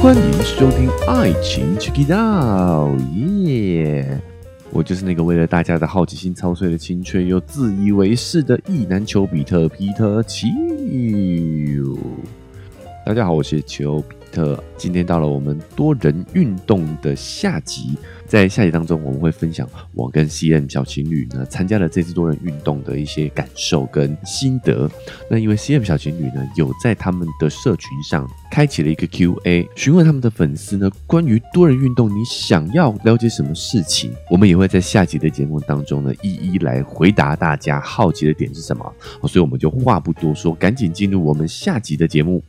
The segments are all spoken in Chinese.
欢迎收听《爱情 Check It Out》，耶！我就是那个为了大家的好奇心操碎了青春又自以为是的意难求比特皮特奇。大家好，我是丘比特。今天到了我们多人运动的下集，在下集当中，我们会分享我跟 CM 小情侣呢参加了这次多人运动的一些感受跟心得。那因为 CM 小情侣呢有在他们的社群上开启了一个 Q&A，询问他们的粉丝呢关于多人运动你想要了解什么事情，我们也会在下集的节目当中呢一一来回答大家好奇的点是什么。所以我们就话不多说，赶紧进入我们下集的节目。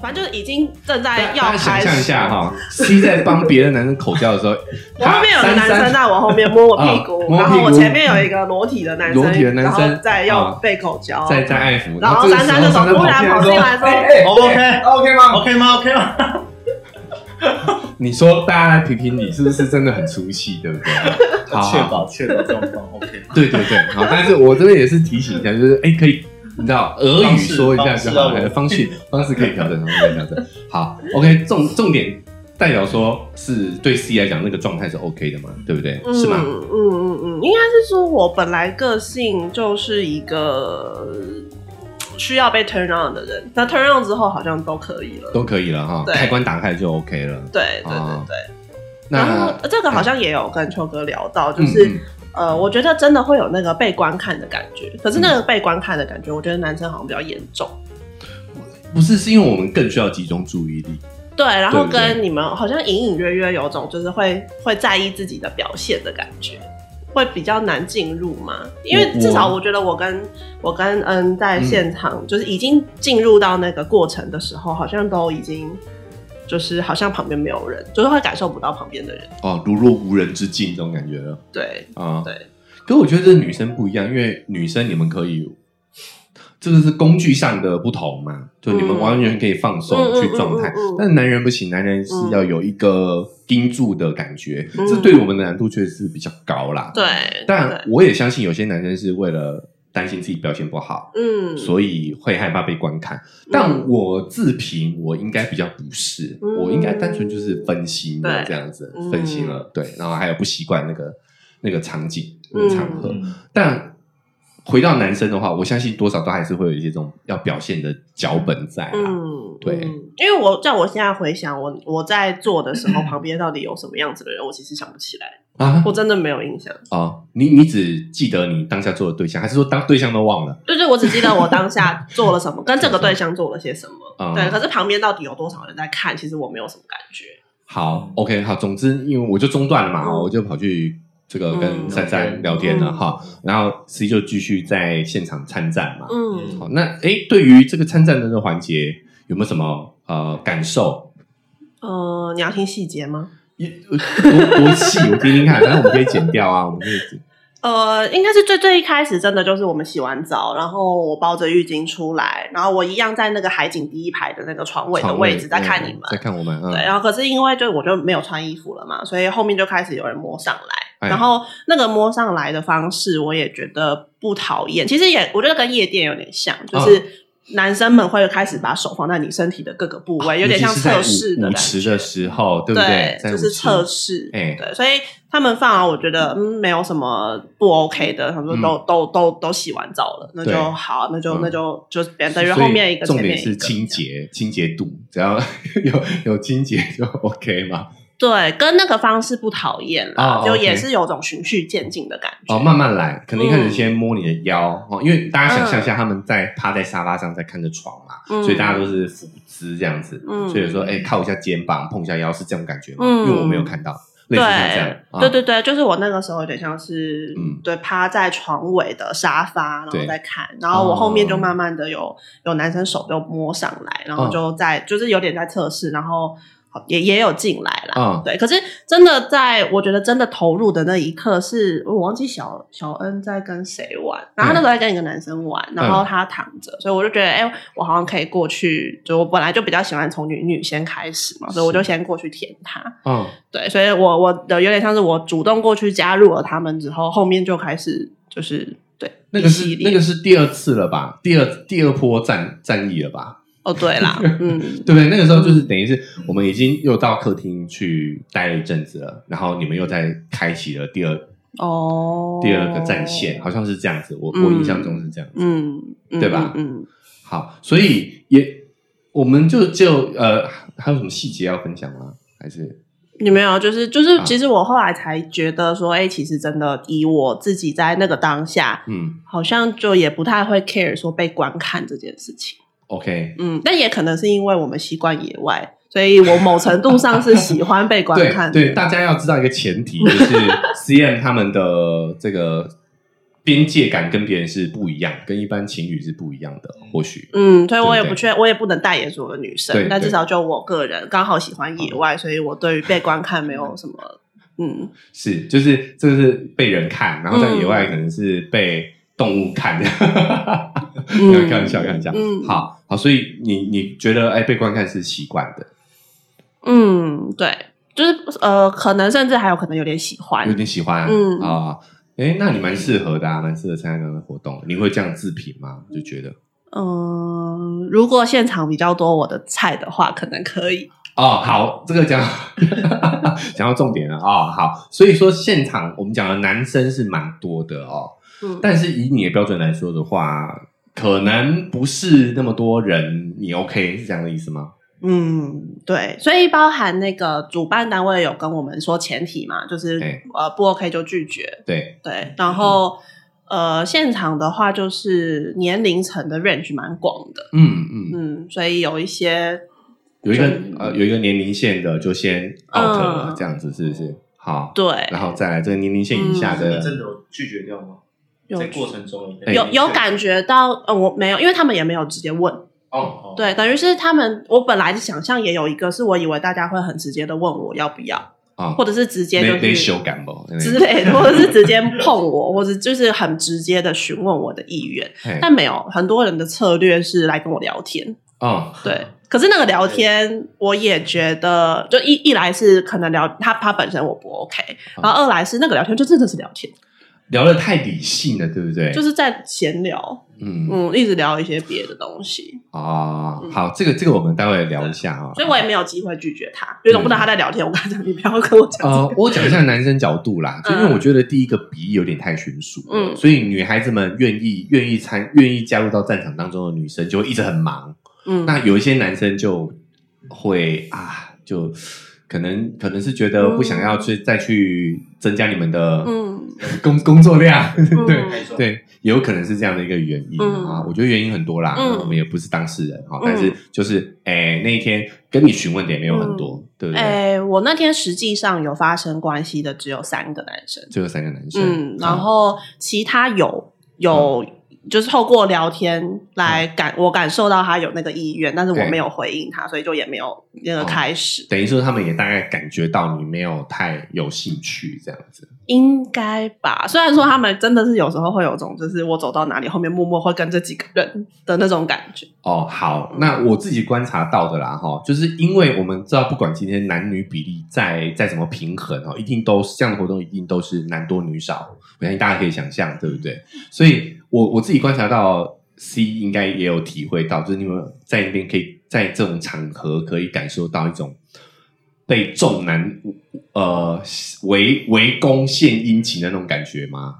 反正就是已经正在要开始。象一下哈，C 在帮别的男生口交的时候，我后面有个男生在我后面摸我 屁股，然后我前面有一个裸体的男生，裸体的男生在要啊被口交，在在爱抚，然后珊珊就从突然跑进来说哎哎 OK OK 吗？OK 吗？OK 吗？你说大家来评评你，是不是真的很出戏，对不对？好确保确保状况 OK 吗？对对对，好，但是我这边也是提醒一下，就是哎，可以，你知道，俄语说一下就好了，方方式式 方式可以调整，方式可以调整。好，OK，重重点代表说是对 C 来讲，那个状态是 OK 的嘛，对不对？是吗？嗯嗯嗯嗯，应该是说我本来个性就是一个需要被 turn on 的人，那 turn on 之后好像都可以了。都可以了哈，开关打开就 OK 了。对对对哦对。然后那这个好像也有跟秋哥聊到，就是。嗯嗯呃，我觉得真的会有那个被观看的感觉，可是那个被观看的感觉，我觉得男生好像比较严重。不是，是因为我们更需要集中注意力。对，然后跟你们好像隐隐约约有种就是会会在意自己的表现的感觉，会比较难进入嘛。因为至少我觉得我跟我跟恩在现场，就是已经进入到那个过程的时候，好像都已经就是好像旁边没有人，就是会感受不到旁边的人。哦，如若无人之境这种感觉了对啊。对，可我觉得这女生不一样，因为女生你们可以，这个是工具上的不同嘛，就你们嗯完全可以放松去状态但是男人不行，男人是要有一个盯住的感觉，嗯这对我们的难度确实是比较高啦。对，但我也相信有些男生是为了担心自己表现不好，嗯，所以会害怕被观看。但我自评，我应该比较不是，嗯。我应该单纯就是分心了这样子，嗯。分心了，对，然后还有不习惯那个那个场景、那嗯个场合。但回到男生的话，我相信多少都还是会有一些这种要表现的脚本在啊。嗯，对嗯因为我在我现在回想我我在做的时候，旁边到底有什么样子的人，我其实想不起来，啊我真的没有印象。哦，你你只记得你当下做的对象，还是说当对象都忘了？对对，我只记得我当下做了什么，跟这个对象做了些什么。嗯对，可是旁边到底有多少人在看，其实我没有什么感觉。好，OK，好，总之因为我就中断了嘛，嗯我就跑去这个跟嗯珊珊聊天了嗯哈，然后 C 就继续在现场参战嘛。嗯，好，那诶，对于这个参战的这个环节，有没有什么呃感受？呃，你要听细节吗？一呃多多细，我听听看，然后我们可以剪掉啊，我们可以剪。呃，应该是最最一开始，真的就是我们洗完澡，然后我包着浴巾出来，然后我一样在那个海景第一排的那个床尾的位置在看你们。嗯在看我们。嗯对，然后可是因为就我就没有穿衣服了嘛，所以后面就开始有人摸上来，哎然后那个摸上来的方式我也觉得不讨厌，其实也我觉得跟夜店有点像，嗯就是男生们会开始把手放在你身体的各个部位，有点像测试的舞舞感觉池的。时候，对不对？在就是测试，哎对，所以他们放啊，我觉得嗯没有什么不 OK 的，他们说都、都都都洗完澡了，那就好，那就、嗯那就就等等于后面一个，重点是清洁，清洁度，只要 有有清洁就 OK 嘛。对，跟那个方式不讨厌啦，哦就 OK 也是有种循序渐进的感觉。哦，慢慢来，可能一开始嗯。先摸你的腰、哦，因为大家想象一下，他们在趴在沙发上在看着床嘛，嗯。所以大家都是俯姿这样子，嗯。所以有时候哎、靠一下肩膀，碰一下腰是这种感觉吗？嗯。因为我没有看到，类似像这样对，，啊。对对对，就是我那个时候有点像是，嗯。对，趴在床尾的沙发，然对后再看，然后我后面就哦慢慢的有有男生手就摸上来，然后哦就在、就是有点在测试，然后也也有进来啦，嗯。对，可是真的在我觉得真的投入的那一刻是，我忘记小小恩在跟谁玩，然后他那时候在跟一个男生玩，然后他躺着，所以我就觉得，哎、我好像可以过去，就我本来就比较喜欢从女女先开始嘛，所以我就先过去舔他，嗯，对，所以我我的有点像是我主动过去加入了他们之后，后面就开始就是对那个是那个是第二次了吧？第二第二波战战役了吧？哦，对啦，嗯，对不对？那个时候就是等于是我们已经又到客厅去待了一阵子了，然后你们又在开启了第二哦，第二个战线，好像是这样子。我嗯我印象中是这样子。嗯，嗯对吧嗯，好，所以也我们就就呃，还有什么细节要分享吗？还是你没有，就是就是啊，其实我后来才觉得说，哎、其实真的以我自己在那个当下，嗯好像就也不太会 care 说被观看这件事情。，OK？嗯，但也可能是因为我们习惯野外，所以我某程度上是喜欢被观看的。对，大家要知道一个前提，就是 CM 他们的这个边界感跟别人是不一样，跟一般情侣是不一样的，或许。嗯，所以我也不确，我也不能代言所有的女生，但至少就我个人刚好喜欢野外，所以我对于被观看没有什么，嗯，是，就是这个是被人看，然后在嗯野外可能是被动物看，嗯 开玩笑，开玩笑。嗯好好，所以你你觉得哎，被观看是习惯的，嗯，对，就是呃，可能甚至还有可能有点喜欢有，点喜欢，嗯啊。哎，那你蛮适合的啊，蛮适合参加这样的活动。你会这样自评吗？就觉得嗯，如果现场比较多我的菜的话，可能可以。哦，好，这个讲 讲到重点了哦。好，所以说现场我们讲的男生是蛮多的哦，嗯，但是以你的标准来说的话，可能不是那么多人，你 OK 是这样的意思吗？嗯，对，所以包含那个主办单位有跟我们说前提嘛，就是、哎呃不 OK 就拒绝，对，对，然后、呃现场的话就是年龄层的 range 蛮广的，嗯嗯，嗯，所以有一些有一个嗯呃有一个年龄线的就先 out 了，嗯这样子是不是？好，对。然后再来这个年龄线以下的，你真的有拒绝掉吗？有在过程中有哎有有感觉到呃我没有，因为他们也没有直接问，哦，对，等于是他们我本来的想象也有一个是我以为大家会很直接的问我要不要，啊，或者是直接就是修改不？之类的，或者是直接碰我，或者就是很直接的询问我的意愿。但没有，很多人的策略是来跟我聊天，哦，对。可是那个聊天，我也觉得，就一一来是可能聊他他本身我不 OK，然后二来是那个聊天就真的是聊天，聊的太理性了，对不对？就是在闲聊，嗯。嗯，一直聊一些别的东西，啊，嗯好，这个这个我们待会聊一下啊。所以我也没有机会拒绝他，因为总不能他在聊天，我跟他讲你不要跟我讲呃这，个，我讲一下男生角度啦，就因为嗯。我觉得第一个比例有点太悬殊，嗯。所以女孩子们愿意愿意参愿意加入到战场当中的女生就会一直很忙，嗯，那有一些男生就会啊，就可能可能是觉得不想要去再去增加你们的嗯。工 工作量，对嗯没错，对，也有可能是这样的一个原因嗯。啊。我觉得原因很多啦，嗯。我们也不是当事人哈，嗯。但是就是哎那一天跟你询问的也没有很多，对不对？哎、我那天实际上有发生关系的只有三个男生，只有三个男生，嗯，然啊后其他有有、就是透过聊天来感、我感受到他有那个意愿，但是我没有回应他，所以就也没有那个开始。等于说他们也大概感觉到你没有太有兴趣这样子。应该吧，虽然说他们真的是有时候会有种，就是我走到哪里后面默默会跟这几个人的那种感觉。哦，好，那我自己观察到的啦，哈，就是因为我们知道，不管今天男女比例再再怎么平衡哦，一定都是这样的活动，一定都是男多女少，我相信大家可以想象，对不对？所以我我自己观察到，C 应该也有体会到，就是你们在那边可以在这种场合可以感受到一种被众男呃围围攻献殷勤的那种感觉吗？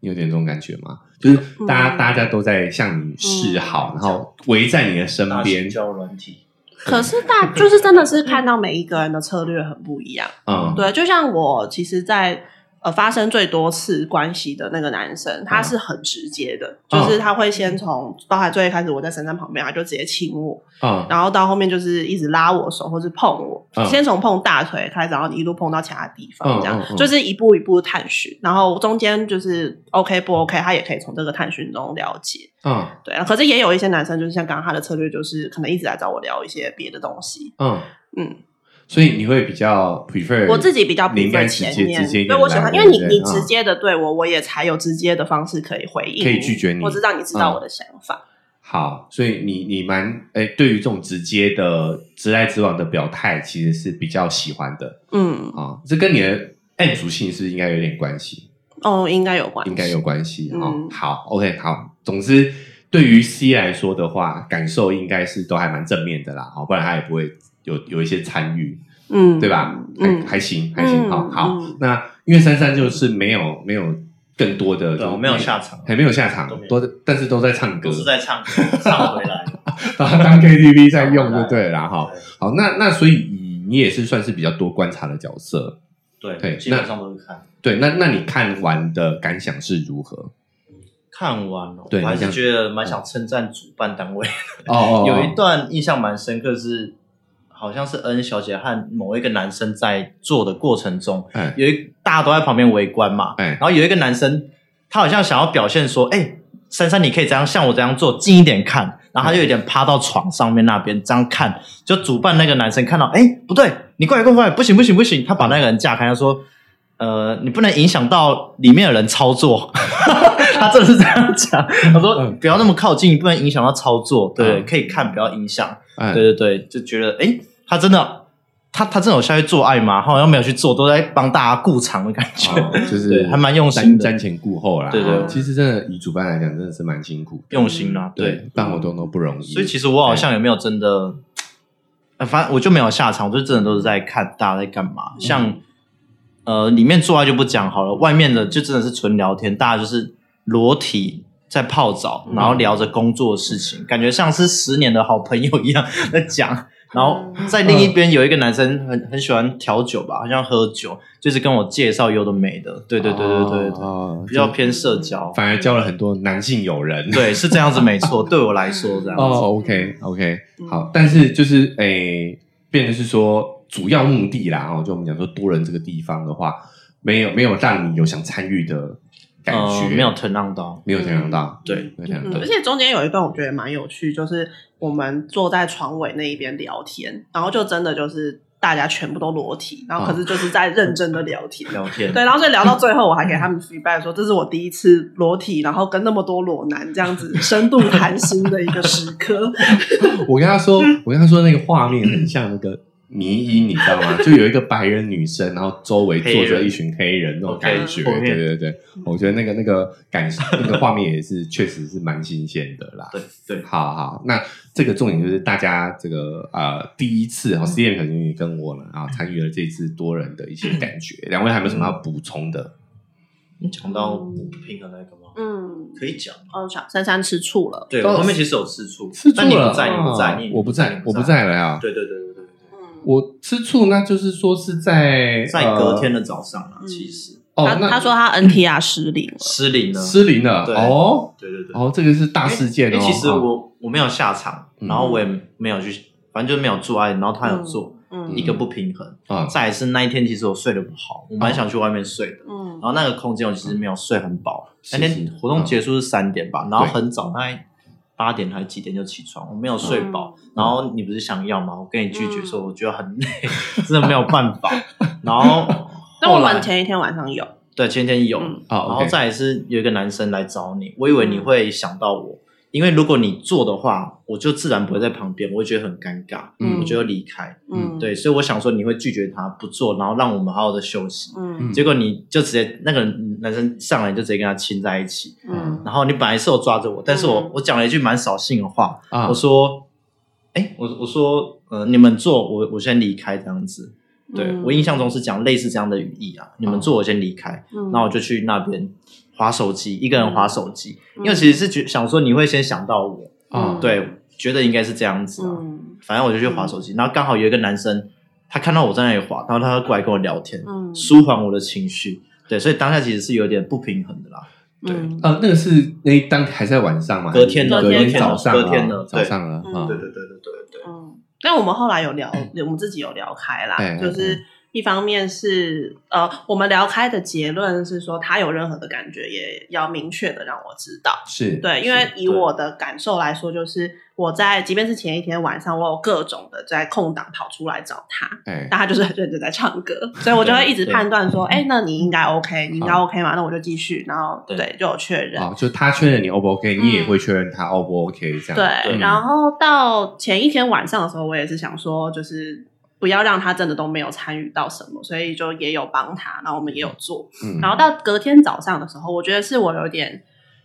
有点这种感觉吗？就是大家、嗯大家都在向你示好，嗯然后围在你的身大边，交软体，可是大就是真的是看到每一个人的策略很不一样。嗯，对，就像我其实在，呃发生最多次关系的那个男生，他是很直接的，嗯就是他会先从包含最一开始我在神山旁边，他就直接亲我，嗯然后到后面就是一直拉我手或是碰我，嗯先从碰大腿开始，然后一路碰到其他地方，嗯这样、就是一步一步探寻，然后中间就是 OK 不 OK，他也可以从这个探寻中了解。嗯对，可是也有一些男生，就是像刚刚他的策略，就是可能一直来找我聊一些别的东西。嗯，嗯，所以你会比较 prefer 我自己比较你应该 prefer 前面，接直接对我喜欢，因为你你直接的对我，我也才有直接的方式可以回应，可以拒绝你我知道你知道嗯我的想法。好，所以你你蛮哎，对于这种直接的直来直往的表态，其实是比较喜欢的嗯，啊。这跟你的 M 属性是不是应该有点关系？哦，应该有关系，应该有关系哈、嗯好，OK，好。总之，对于 C 来说的话，感受应该是都还蛮正面的啦，好，不然他也不会有有一些参与，嗯，对吧？还嗯，还行，还行，嗯好好嗯。那因为珊珊就是没有没有更多的，对，我没有下场，还没有下场都但是都在唱歌都，是在唱歌，唱回来。把它当 KTV 在用就对了啦，哈。好，那那所以你你也是算是比较多观察的角色，对对，基本上都是看。对。那那你看完的感想是如何？看完了，我还是觉得蛮想称赞主办单位。哦哦有一段印象蛮深刻是，好像是恩小姐和某一个男生在做的过程中，哎。有一大家都在旁边围观嘛，哎。然后有一个男生，他好像想要表现说，哎、珊珊，你可以这样像我这样做，近一点看。然后他就有点趴到床上面那边这样看，就主办那个男生看到，哎，不对，你过来，过来，不行，不行，不行，他把那个人架开，他说，呃，你不能影响到里面的人操作。他真的是这样讲，他说嗯。不要那么靠近，不能影响到操作，对，嗯。可以看，不要影响。哎。对对对，就觉得哎，他真的，他他真的有下去做爱吗？他好像没有去做，都在帮大家顾场的感觉。哦就是 还蛮用心的瞻瞻前顾后啦。对对哦其实真的以主办来讲，真的是蛮辛苦，用心啦，对，对，办活动都不容易。所以其实我好像也没有真的，呃，反正我就没有下场，我就真的都是在看大家在干嘛。像呃，里面做爱就不讲好了，外面的就真的是纯聊天，大家就是裸体在泡澡，然后聊着工作的事情，感觉像是十年的好朋友一样在讲。然后在另一边有一个男生很很喜欢调酒吧，好像喝酒，就是跟我介绍有的没的，对对对对对对比较偏社交。反而交了很多男性友人。对，是这样子，没错。对我来说，这样子。哦，OK OK，嗯好，但是就是诶，变的是说主要目的啦，哦，就我们讲说多人这个地方的话，没有没有让你有想参与的感觉，呃没有 turn on 到，没有想象到，对，而，且中间有一段我觉得蛮有趣，就是我们坐在床尾那一边聊天，然后就真的就是大家全部都裸体，然后可是就是在认真的聊天。聊天。对，然后所以聊到最后，我还给他们 feedback 说，这是我第一次裸体，然后跟那么多裸男这样子 深度谈心的一个时刻。我跟他说，我跟他说那个画面很像那个迷音，你知道吗？就有一个白人女生，然后周围坐着一群黑人那种感觉。对对对，我觉得那个那个感那个画面也是确实是蛮新鲜的啦。对对，好好，那这个重点就是大家这个呃第一次哈，C M 小情侣跟我呢啊参与了这次多人的一些感觉，两位还有没有什么要补充的？你讲到不平衡那个吗？嗯，可以讲。哦，小珊珊吃醋了。对，哦我后面其实有吃醋，吃醋了，但你不在，你不在，我不在，我不。在了呀。对对对对对对，嗯，我吃醋，那就是说是在在隔天的的早上啊，嗯其实哦，他他说他 NTR 失灵了。失灵了。失灵了对哦对对对。哦，这个是大事件哦。因为其实哦我我没有下场，嗯然后我也没有去，反正就是没有做爱，然后他有做，嗯一个不平衡。啊再是那一天，其实我睡得不好，我蛮想去外面睡的。嗯然后那个空间我其实没有睡很饱，那天活动结束是三点吧，然后很早，大概八点还是几点就起床，我没有睡饱。嗯然后你不是想要吗？我跟你拒绝说，我觉得很累，真的没有办法。然后 那我们前一天晚上有，对前一天有，然后再来是有一个男生来找你，我以为你会想到我，因为如果你做的话，我就自然不会在旁边，我会觉得很尴尬，嗯。我就会离开。嗯，对，所以我想说你会拒绝他不做，然后让我们好好的休息。嗯。结果你就直接那个男生上来就直接跟他亲在一起，嗯。然后你本来是有抓着我，但是我、嗯。我讲了一句蛮扫兴的话，啊。我说，哎，我我说呃你们做，我我先离开这样子。对、嗯。我印象中是讲类似这样的语义啊，你们做我先离开，嗯。那我就去那边划手机，一个人划手机，嗯。因为其实是觉想说你会先想到我，啊嗯。对，觉得应该是这样子啊，嗯。反正我就去划手机，然后刚好有一个男生，他看到我在那里划，然后他过来跟我聊天，嗯。舒缓我的情绪，对，所以当下其实是有点不平衡的啦。对。嗯呃，那个是那一当还在晚上嘛？隔天的隔天隔天的早上啊，隔天的早上了对。啊。对对对对对对，嗯，但我们后来有聊，我们自己有聊开啦，就是一方面是呃，我们聊开的结论是说，他有任何的感觉，也要明确的让我知道。是，对，因为以我的感受来说，就是我在即便是前一天晚上，我有各种的在空档跑出来找他，哎，但他就是很认真在唱歌，所以我就会一直判断说，哎，那你应该 OK，你应该 OK 嘛？那我就继续，然后对对就有确认。哦，就他确认你 O 不 OK，你也嗯会确认他 O 不 OK 这样。对，嗯然后到前一天晚上的时候，我也是想说，就是不要让他真的都没有参与到什么，所以就也有帮他，然后我们也有做。嗯，然后到隔天早上的时候，我觉得是我有点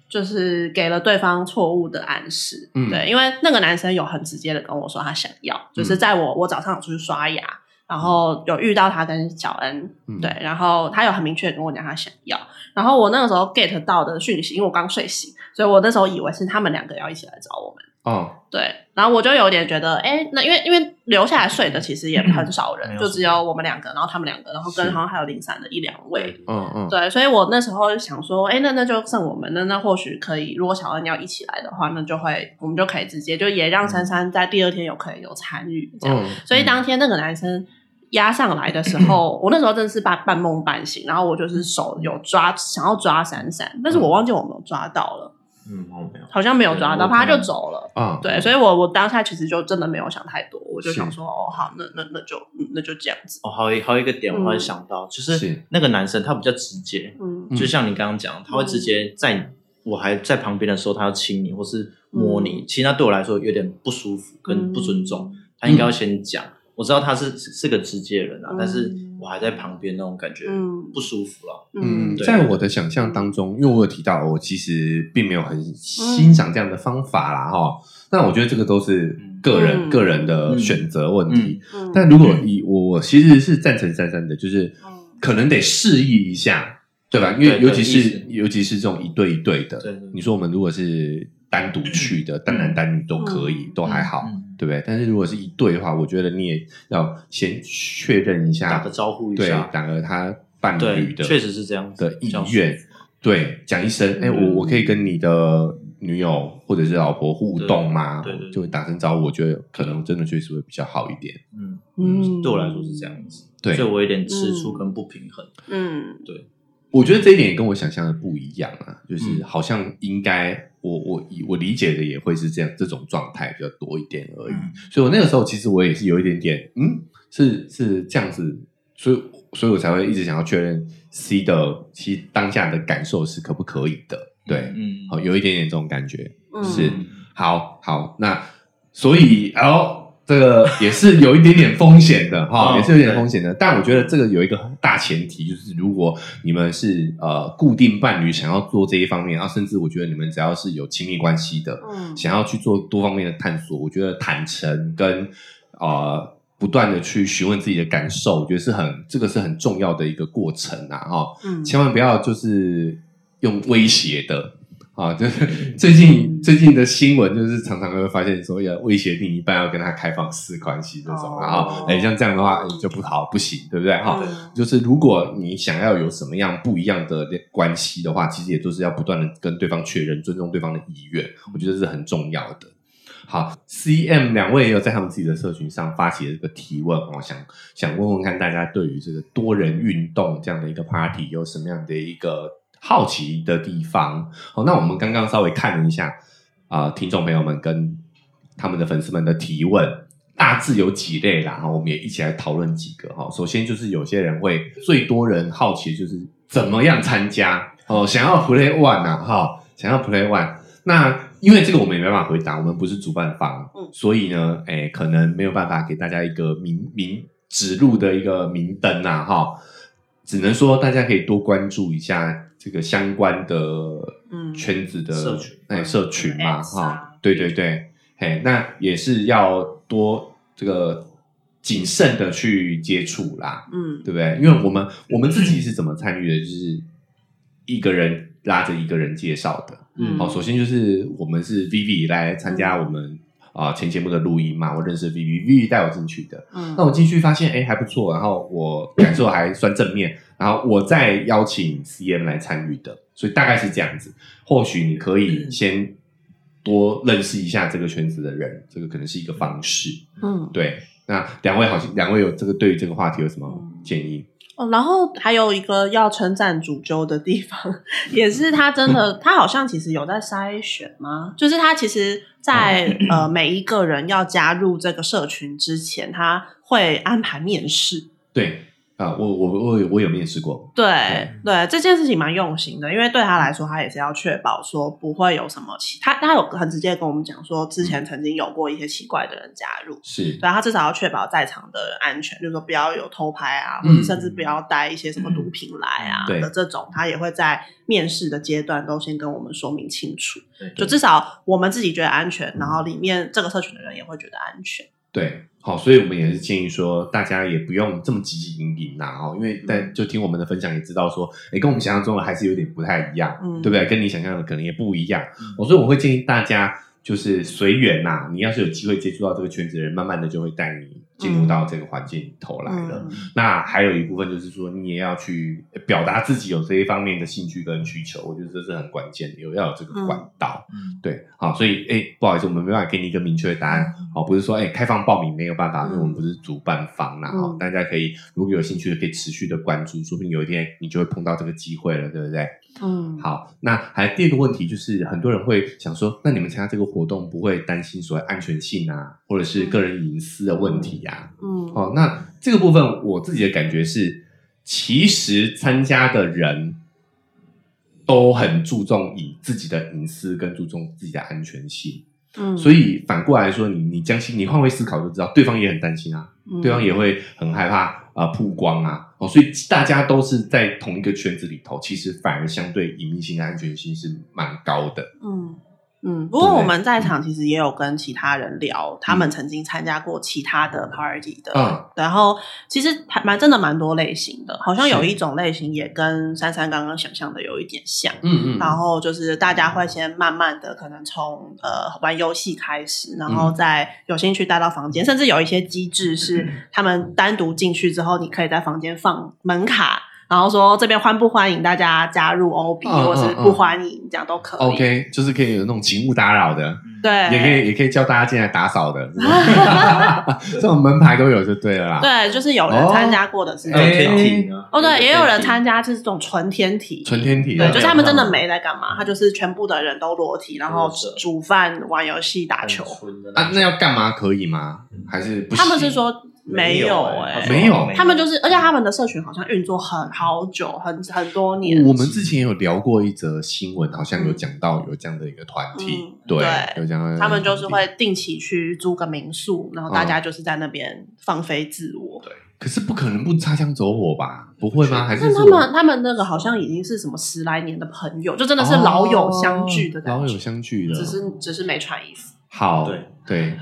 就是给了对方错误的暗示。嗯对，因为那个男生有很直接的跟我说他想要，就是在我我早上有出去刷牙，然后有遇到他跟小恩，嗯对，然后他有很明确地跟我讲他想要，然后我那个时候 get 到的讯息，因为我刚睡醒，所以我那时候以为是他们两个要一起来找我们。哦，对，然后我就有点觉得，哎，那因为因为留下来睡的其实也很少人，就只有我们两个，然后他们两个，然后跟是好像还有零散的一两位。嗯嗯，对，所以我那时候想说，哎，那那就剩我们，那那或许可以，如果小恩要一起来的话，那就会我们就可以直接就也让珊珊在第二天有可以有参与这样。嗯所以当天那个男生压上来的时候，我那时候真的是半半梦半醒，然后我就是手有抓想要抓闪闪，但是我忘记我没有抓到了，嗯，我没有。好像没有抓到，对我他就走了。啊，对，所以我我当下其实就真的没有想太多，我就想说，哦，好，那那那就嗯那就这样子，哦，还有一还有一个点，我嗯突然想到，就是是那个男生他比较直接，嗯嗯就像你刚刚讲，他会直接在我还在旁边的时候，他要亲你或是摸你，其实那对我来说有点不舒服跟不尊重，他应该要先讲。我知道他是是是个直接人啊，嗯但是我还在旁边那种感觉嗯。不舒服了。嗯，在我的想象当中，因为我有提到，我其实并没有很欣赏这样的方法啦，哈。那我觉得这个都是个人、嗯。个人的选择问题。嗯。但如果以我，我其实是赞成珊珊的，就是嗯。可能得示意一下，对吧？因为尤其是尤其是这种一对一对的，对对对。你说我们如果是单独去的，单男单女都可以，都还好，嗯对不对？但是如果是一对的话，我觉得你也要先确认一下，打个招呼一对，下，打个他伴侣，的确实是这样子的意愿，对，讲一声，哎、嗯我我可以跟你的女友或者是老婆互动吗？对对对。就会打声招呼，我觉得可能真的确实会比较好一点。嗯嗯。嗯，对我来说是这样子，对。所以我有点吃醋跟不平衡。嗯我觉得这一点也跟我想象的不一样啊，就是嗯。好像应该我我我理解的也会是这样这种状态比较多一点而已。嗯。所以我那个时候其实我也是有一点点，嗯，是是这样子，所以所以我才会一直想要确认 C 的其实当下的感受是可不可以的，对，嗯，好，有一点点这种感觉。嗯。是。好好，那所以然后这个也是有一点点风险的哈，哦也是有点风险的。但我觉得这个有一个大前提，就是如果你们是呃固定伴侣，想要做这一方面，然后甚至我觉得你们只要是有亲密关系的，嗯想要去做多方面的探索，我觉得坦诚跟呃不断的去询问自己的感受，我觉得是很这个是很重要的一个过程啊哈。嗯千万不要就是用威胁的啊，就是最近最近的新闻就是常常会发现说要威胁另一半要跟他开放式关系这种，哦然后哎像这样的话哎就不好不行，对不对哈？嗯就是如果你想要有什么样不一样的关系的话，其实也都是要不断的跟对方确认，尊重对方的意愿，我觉得是很重要的。好，CM 两位也有在他们自己的社群上发起了这个提问哦，想想问问看大家对于这个多人运动这样的一个 party 有什么样的一个好奇的地方？好，那我们刚刚稍微看了一下啊、听众朋友们跟他们的粉丝们的提问，大致有几类啦，哈，我们也一起来讨论几个哈。首先就是有些人会最多人好奇就是怎么样参加哦，想要 play one 啊，哈，想要 play one。那因为这个我们也没办法回答，我们不是主办方，嗯所以呢，哎，可能没有办法给大家一个明明指路的一个明灯啊，哈，只能说大家可以多关注一下这个相关的嗯圈子的社群哎社群嘛哈，对对对，嘿，那也是要多这个谨慎的去接触啦，嗯对不对？因为我们我们自己是怎么参与的，就是一个人拉着一个人介绍的。嗯好，首先就是我们是 Vivi 来参加我们啊、前节目的录音嘛，我认识 Vivi，Vivi 带我进去的。嗯那我进去发现，哎，还不错，然后我感受还算正面，然后我再邀请 CM 来参与的，所以大概是这样子。或许你可以先多认识一下这个圈子的人，这个可能是一个方式。嗯对，那两位好像两位有这个对于这个话题有什么建议？哦，然后还有一个要称赞主揪的地方，也是他真的，他好像其实有在筛选吗？就是他其实在，呃每一个人要加入这个社群之前，他会安排面试。对，啊，我我我有我有面试过，对对，这件事情蛮用心的，因为对他来说，他也是要确保说不会有什么奇，他他有很直接跟我们讲说，之前曾经有过一些奇怪的人加入，是。对他至少要确保在场的人安全，就是说不要有偷拍啊，嗯或者甚至不要带一些什么毒品来啊对的这种，他也会在面试的阶段都先跟我们说明清楚，对。就至少我们自己觉得安全，然后里面这个社群的人也会觉得安全。对，好，所以我们也是建议说，大家也不用这么急急营营啦，哦，因为但就听我们的分享也知道说，哎，跟我们想象中的还是有点不太一样，嗯对不对？跟你想象的可能也不一样，嗯哦，所以我会建议大家就是随缘呐，你要是有机会接触到这个圈子的人，慢慢的就会带你进入到这个环境里头来了。嗯。那还有一部分就是说，你也要去表达自己有这一方面的兴趣跟需求，我觉得这是很关键的，有要有这个管道。嗯，对，好，所以哎，不好意思，我们没办法给你一个明确的答案，好，不是说哎开放报名没有办法，因为我们不是主办方啦，嗯。哈，大家可以如果有兴趣的可以持续的关注，说不定有一天你就会碰到这个机会了，对不对？嗯，好，那还第二个问题就是，很多人会想说，那你们参加这个活动不会担心所谓安全性啊，或者是个人隐私的问题哦，那这个部分我自己的感觉是，其实参加的人都很注重以自己的隐私跟注重自己的安全性，嗯，所以反过来说，你你将心你换位思考就知道，对方也很担心啊，以对方也会很害怕啊、呃曝光啊，哦，所以大家都是在同一个圈子里头，其实反而相对隐秘性、安全性是蛮高的。嗯嗯，不过我们在场其实也有跟其他人聊，他们曾经参加过其他的 party 的，嗯。然后其实还蛮真的蛮多类型的，好像有一种类型也跟珊珊刚刚想象的有一点像。嗯嗯。然后就是大家会先慢慢的，可能从呃玩游戏开始，然后嗯。再有兴趣带到房间，甚至有一些机制嗯。是他们单独进去之后，你可以在房间放门卡，然后说这边欢不欢迎大家加入 OB，、嗯或是不欢迎，这样都可以。OK，就是可以有那种请勿打扰的，对，也可以也可以叫大家进来打扫的，这种门牌都有就对了啦。对，就是有人参加过的是。天体呢？哦，对，也有人加。参加是这种纯天体，纯天体的对，就是他们真的没没在干嘛，他就是全部的人都裸体，然后煮饭、玩游戏、打球。啊，那要干嘛可以吗？还是不行？他们是说没有哎、没有他们就是，而且他们的社群好像运作很好久，很很多年。我们之前有聊过一则新闻，好像有讲到有这样的一个团体，嗯对，对有这样他们就是会定期去租个民宿，然后大家就是在那边放飞自我。对可是不可能不擦枪走火吧？不会吗？还是但他说们他们那个好像已经是什么十来年的朋友，就真的是老友相聚的感觉，哦老友相聚的，只是只是没穿衣服。好，对对。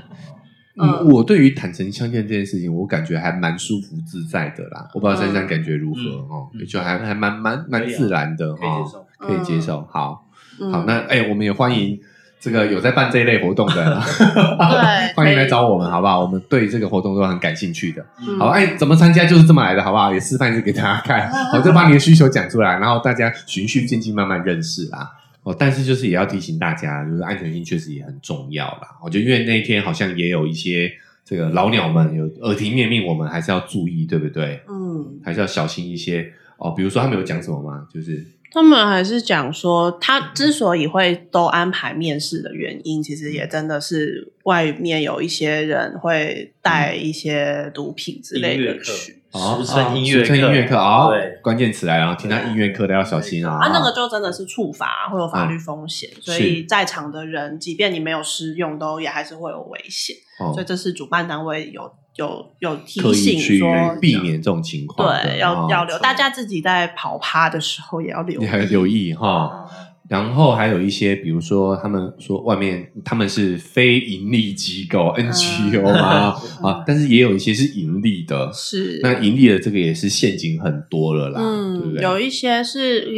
我对于坦诚相见这件事情，我感觉还蛮舒服自在的啦。我不知道珊珊感觉如何嗯哦，嗯就还还蛮蛮蛮自然的可以接哦，受。可以接受。好，嗯好，那哎，我们也欢迎这个有在办这一类活动的，对欢迎来找我们，好不好？我们对这个活动都很感兴趣的。嗯好，哎，怎么参加就是这么来的，好不好？也示范一次给大家看，我就把你的需求讲出来，然后大家循序渐进，慢慢认识啦。哦，但是就是也要提醒大家，就是安全性确实也很重要啦。我觉得因为那一天好像也有一些这个老鸟们有耳提面命，我们还是要注意，对不对？嗯，还是要小心一些哦。比如说他们有讲什么吗？就是他们还是讲说，他之所以会都安排面试的原因，其实也真的是外面有一些人会带一些毒品之类的去。俗称音乐俗称音乐课啊，对，关键词来了，然后听到音乐课的要小心啊。啊，那个就真的是触法，会有法律风险，所以在场的人，即便你没有施用，都也还是会有危险。哦所以这是主办单位有有有提醒说，避免这种情况，对，要哦要留，大家自己在跑趴的时候也要留你还留意哈。然后还有一些，比如说他们说外面他们是非盈利机构 NGO 嘛 啊，但是也有一些是盈利的，是。那盈利的这个也是陷阱很多了啦，对不嗯，对？有一些是，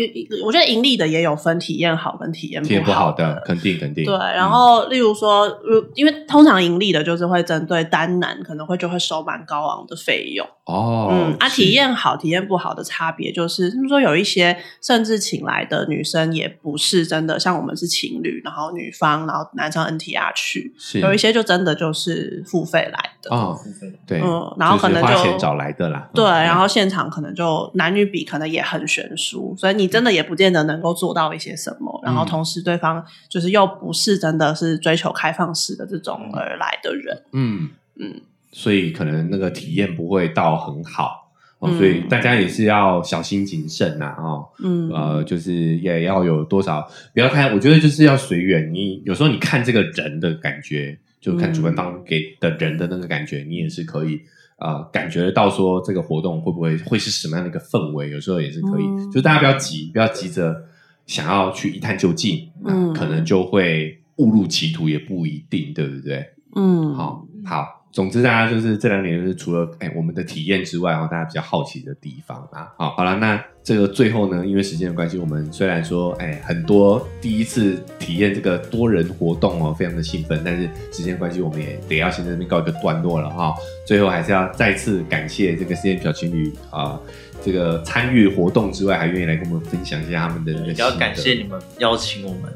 我觉得盈利的也有分体验好跟体验体验不好好的，肯定肯定。对，然嗯后例如说，如因为通常盈利的就是会针对单男，可能会就会收蛮高昂的费用。哦，嗯，啊，体验好、体验不好的差别就是，他们说有一些甚至请来的女生也不是真的像我们是情侣，然后女方，然后男生 NTR 去，是。有一些就真的就是付费来的。哦，对，嗯然后可能就就是花钱找来的啦，对，嗯然后现场可能就男女比可能也很悬殊，所以你真的也不见得能够做到一些什么。然后同时对方就是又不是真的是追求开放式的这种而来的人，嗯。嗯，所以可能那个体验不会到很好哦，所以大家也是要小心谨慎呐，哦，嗯呃，就是也要有多少，不要看，我觉得就是要随缘。你有时候你看这个人的感觉，就看主办方给的人的那个感觉，你也是可以呃感觉得到说这个活动会不会会是什么样的一个氛围，有时候也是可以。嗯就大家不要急，不要急着想要去一探究竟，嗯嗯，可能就会误入歧途，也不一定，对不对？嗯，好好，总之大家就是这两年就是除了哎我们的体验之外，哦，大家比较好奇的地方啊。好，好了，那这个最后呢，因为时间的关系，我们虽然说哎很多第一次体验这个多人活动哦，非常的兴奋，但是时间关系，我们也得要先在这边告一个段落了哈。最后还是要再次感谢这个 C N 小情侣啊。这个参与活动之外，还愿意来跟我们分享一下他们的那个也要感谢你们邀请我们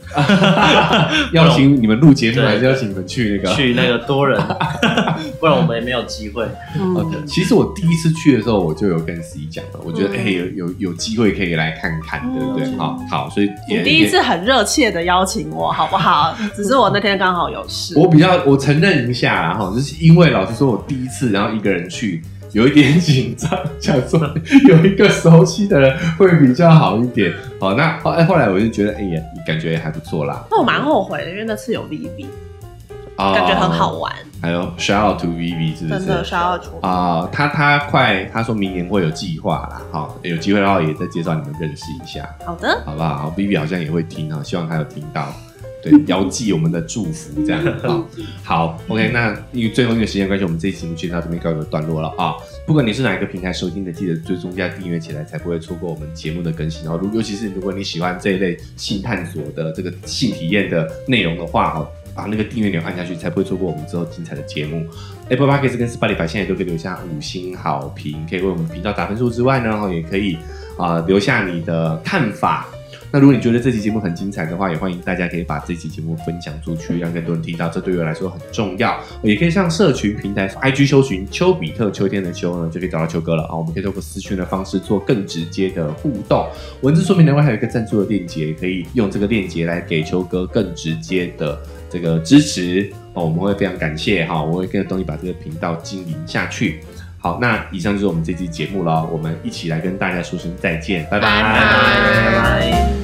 邀请你们录节目，还是邀请你们去那个去那个多人，不然我们也没有机会。嗯 OK，其实我第一次去的时候，我就有跟 C 讲了，我觉得嗯哎、有有有机会可以来看看，对不对？嗯好好，所以也你第一次，很热切的邀请我，好不好？只是我那天刚好有事。我比较我承认一下啦，哈，就是因为老实说，我第一次然后一个人去。有一点 紧张，想说有一个熟悉的人会比较好一点。好，那后哎后来我就觉得，哎呀，感觉还不错啦。那我蛮后悔的，因为那次有 Vivi，啊感觉很好。玩，还有 shout out to Vivi 是不是？真的需要出。啊、他他快，他说明年会有计划啦，好，有机会的话也再介绍你们认识一下。好的，好不好？好，Vivi 好像也会听啊，希望他有听到，对，遥寄我们的祝福，这样好。好，OK，那因为最后因为时间关系，我们这一期节目就到这边告一个段落了啊。不管你是哪一个平台收听的，记得追踪加订阅起来，才不会错过我们节目的更新。然后，如尤其是如果你喜欢这一类性探索的这个性体验的内容的话，哦，把那个订阅钮按下去，才不会错过我们之后精彩的节目。Apple Podcast 跟 Spotify 现在都可以留下五星好评，可以为我们频道打分数之外呢，也可以啊、留下你的看法。那如果你觉得这期节目很精彩的话，也欢迎大家可以把这期节目分享出去，让更多人听到，这对我来说很重要。也可以上社群平台 IG 搜寻丘比特秋天的秋呢，就可以找到秋哥了啊。我们可以透过私讯的方式做更直接的互动。文字说明栏外还有一个赞助的链接，可以用这个链接来给秋哥更直接的这个支持哦，我们会非常感谢哈，我会跟着东西把这个频道经营下去。好，那以上就是我们这期节目了，我们一起来跟大家说声再见，拜拜。